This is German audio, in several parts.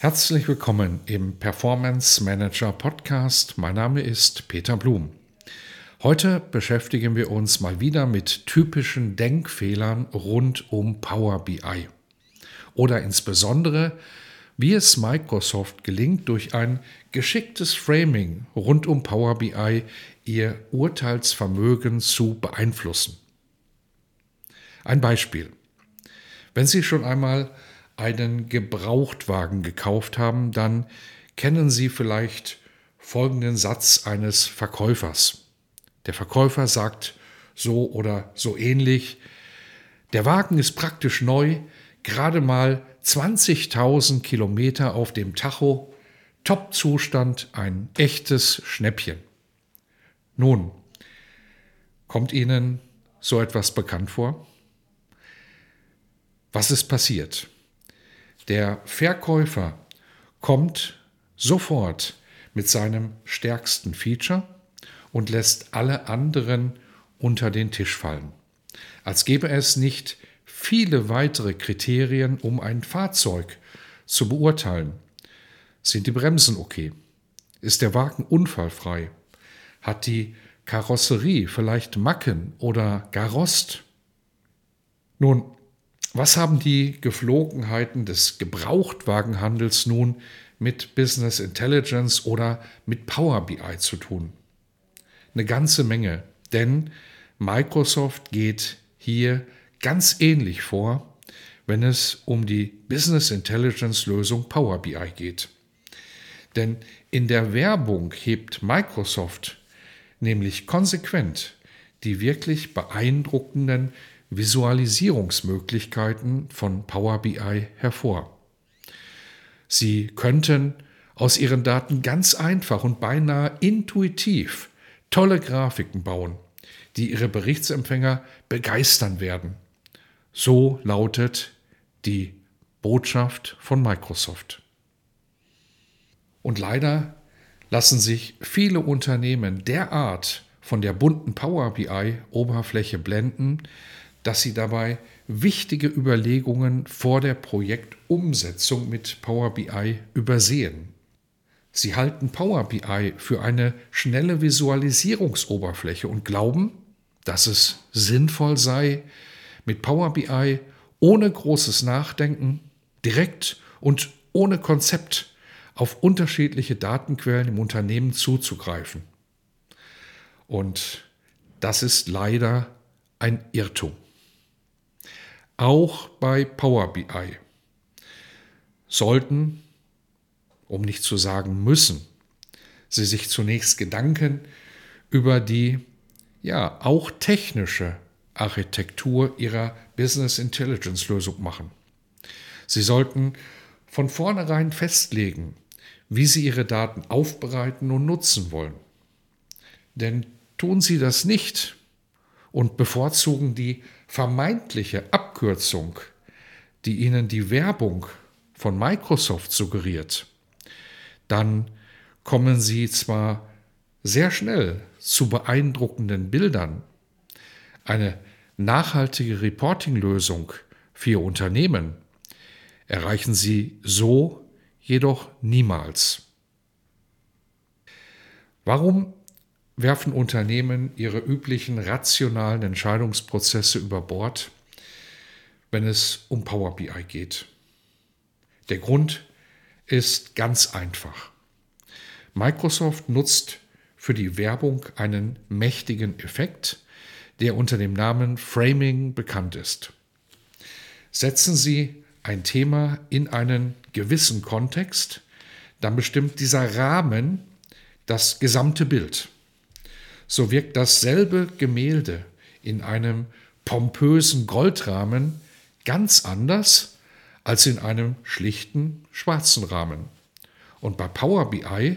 Herzlich willkommen im Performance Manager Podcast. Mein Name ist Peter Blum. Heute beschäftigen wir uns mal wieder mit typischen Denkfehlern rund um Power BI. Oder insbesondere, wie es Microsoft gelingt, durch ein geschicktes Framing rund um Power BI ihr Urteilsvermögen zu beeinflussen. Ein Beispiel. Wenn Sie schon einmal einen Gebrauchtwagen gekauft haben, dann kennen Sie vielleicht folgenden Satz eines Verkäufers. Der Verkäufer sagt so oder so ähnlich, der Wagen ist praktisch neu, gerade mal 20.000 Kilometer auf dem Tacho, Top-Zustand, ein echtes Schnäppchen. Nun, kommt Ihnen so etwas bekannt vor? Was ist passiert? Der Verkäufer kommt sofort mit seinem stärksten Feature und lässt alle anderen unter den Tisch fallen. Als gäbe es nicht viele weitere Kriterien, um ein Fahrzeug zu beurteilen. Sind die Bremsen okay? Ist der Wagen unfallfrei? Hat die Karosserie vielleicht Macken oder gar Rost? Nun, was haben die Geflogenheiten des Gebrauchtwagenhandels nun mit Business Intelligence oder mit Power BI zu tun? Eine ganze Menge, denn Microsoft geht hier ganz ähnlich vor, wenn es um die Business Intelligence Lösung Power BI geht. Denn in der Werbung hebt Microsoft nämlich konsequent die wirklich beeindruckenden Visualisierungsmöglichkeiten von Power BI hervor. Sie könnten aus Ihren Daten ganz einfach und beinahe intuitiv tolle Grafiken bauen, die Ihre Berichtsempfänger begeistern werden. So lautet die Botschaft von Microsoft. Und leider lassen sich viele Unternehmen derart von der bunten Power BI-Oberfläche blenden, dass sie dabei wichtige Überlegungen vor der Projektumsetzung mit Power BI übersehen. Sie halten Power BI für eine schnelle Visualisierungsoberfläche und glauben, dass es sinnvoll sei, mit Power BI ohne großes Nachdenken, direkt und ohne Konzept auf unterschiedliche Datenquellen im Unternehmen zuzugreifen. Und das ist leider ein Irrtum auch bei Power BI sollten, um nicht zu sagen müssen, Sie sich zunächst Gedanken über die ja auch technische Architektur Ihrer Business Intelligence Lösung machen. Sie sollten von vornherein festlegen, wie Sie Ihre Daten aufbereiten und nutzen wollen. Denn tun Sie das nicht und bevorzugen die vermeintliche Abkürzung, die Ihnen die Werbung von Microsoft suggeriert, dann kommen Sie zwar sehr schnell zu beeindruckenden Bildern, eine nachhaltige Reporting-Lösung für Ihr Unternehmen erreichen Sie so jedoch niemals. Warum werfen Unternehmen ihre üblichen rationalen Entscheidungsprozesse über Bord, wenn es um Power BI geht. Der Grund ist ganz einfach. Microsoft nutzt für die Werbung einen mächtigen Effekt, der unter dem Namen Framing bekannt ist. Setzen Sie ein Thema in einen gewissen Kontext, dann bestimmt dieser Rahmen das gesamte Bild so wirkt dasselbe Gemälde in einem pompösen Goldrahmen ganz anders als in einem schlichten schwarzen Rahmen. Und bei Power BI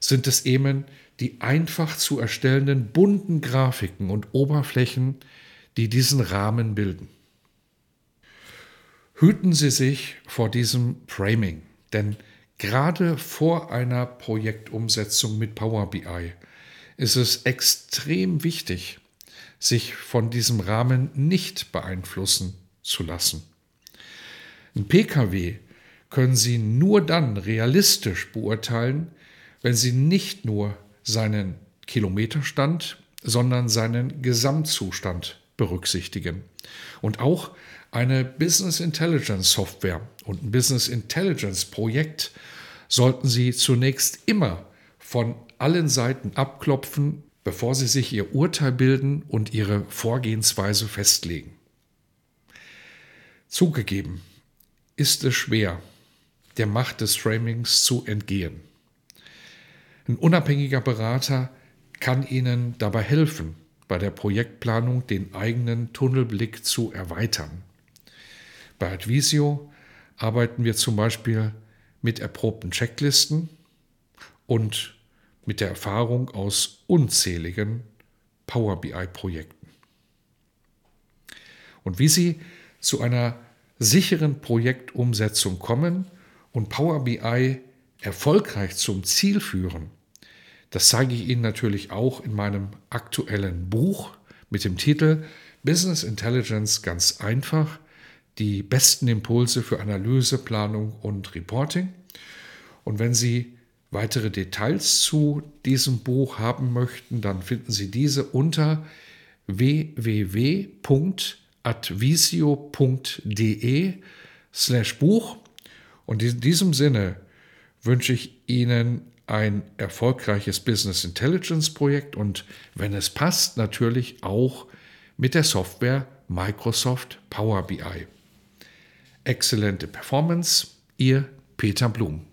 sind es eben die einfach zu erstellenden bunten Grafiken und Oberflächen, die diesen Rahmen bilden. Hüten Sie sich vor diesem Framing, denn gerade vor einer Projektumsetzung mit Power BI ist es extrem wichtig, sich von diesem Rahmen nicht beeinflussen zu lassen. Ein Pkw können Sie nur dann realistisch beurteilen, wenn Sie nicht nur seinen Kilometerstand, sondern seinen Gesamtzustand berücksichtigen. Und auch eine Business Intelligence Software und ein Business Intelligence Projekt sollten Sie zunächst immer von allen Seiten abklopfen, bevor Sie sich Ihr Urteil bilden und Ihre Vorgehensweise festlegen. Zugegeben, ist es schwer, der Macht des Framings zu entgehen. Ein unabhängiger Berater kann Ihnen dabei helfen, bei der Projektplanung den eigenen Tunnelblick zu erweitern. Bei Advisio arbeiten wir zum Beispiel mit erprobten Checklisten und mit der Erfahrung aus unzähligen Power BI-Projekten. Und wie Sie zu einer sicheren Projektumsetzung kommen und Power BI erfolgreich zum Ziel führen, das zeige ich Ihnen natürlich auch in meinem aktuellen Buch mit dem Titel Business Intelligence ganz einfach, die besten Impulse für Analyse, Planung und Reporting. Und wenn Sie weitere Details zu diesem Buch haben möchten, dann finden Sie diese unter www.advisio.de slash Buch. Und in diesem Sinne wünsche ich Ihnen ein erfolgreiches Business Intelligence Projekt und wenn es passt, natürlich auch mit der Software Microsoft Power BI. Exzellente Performance, Ihr Peter Blum.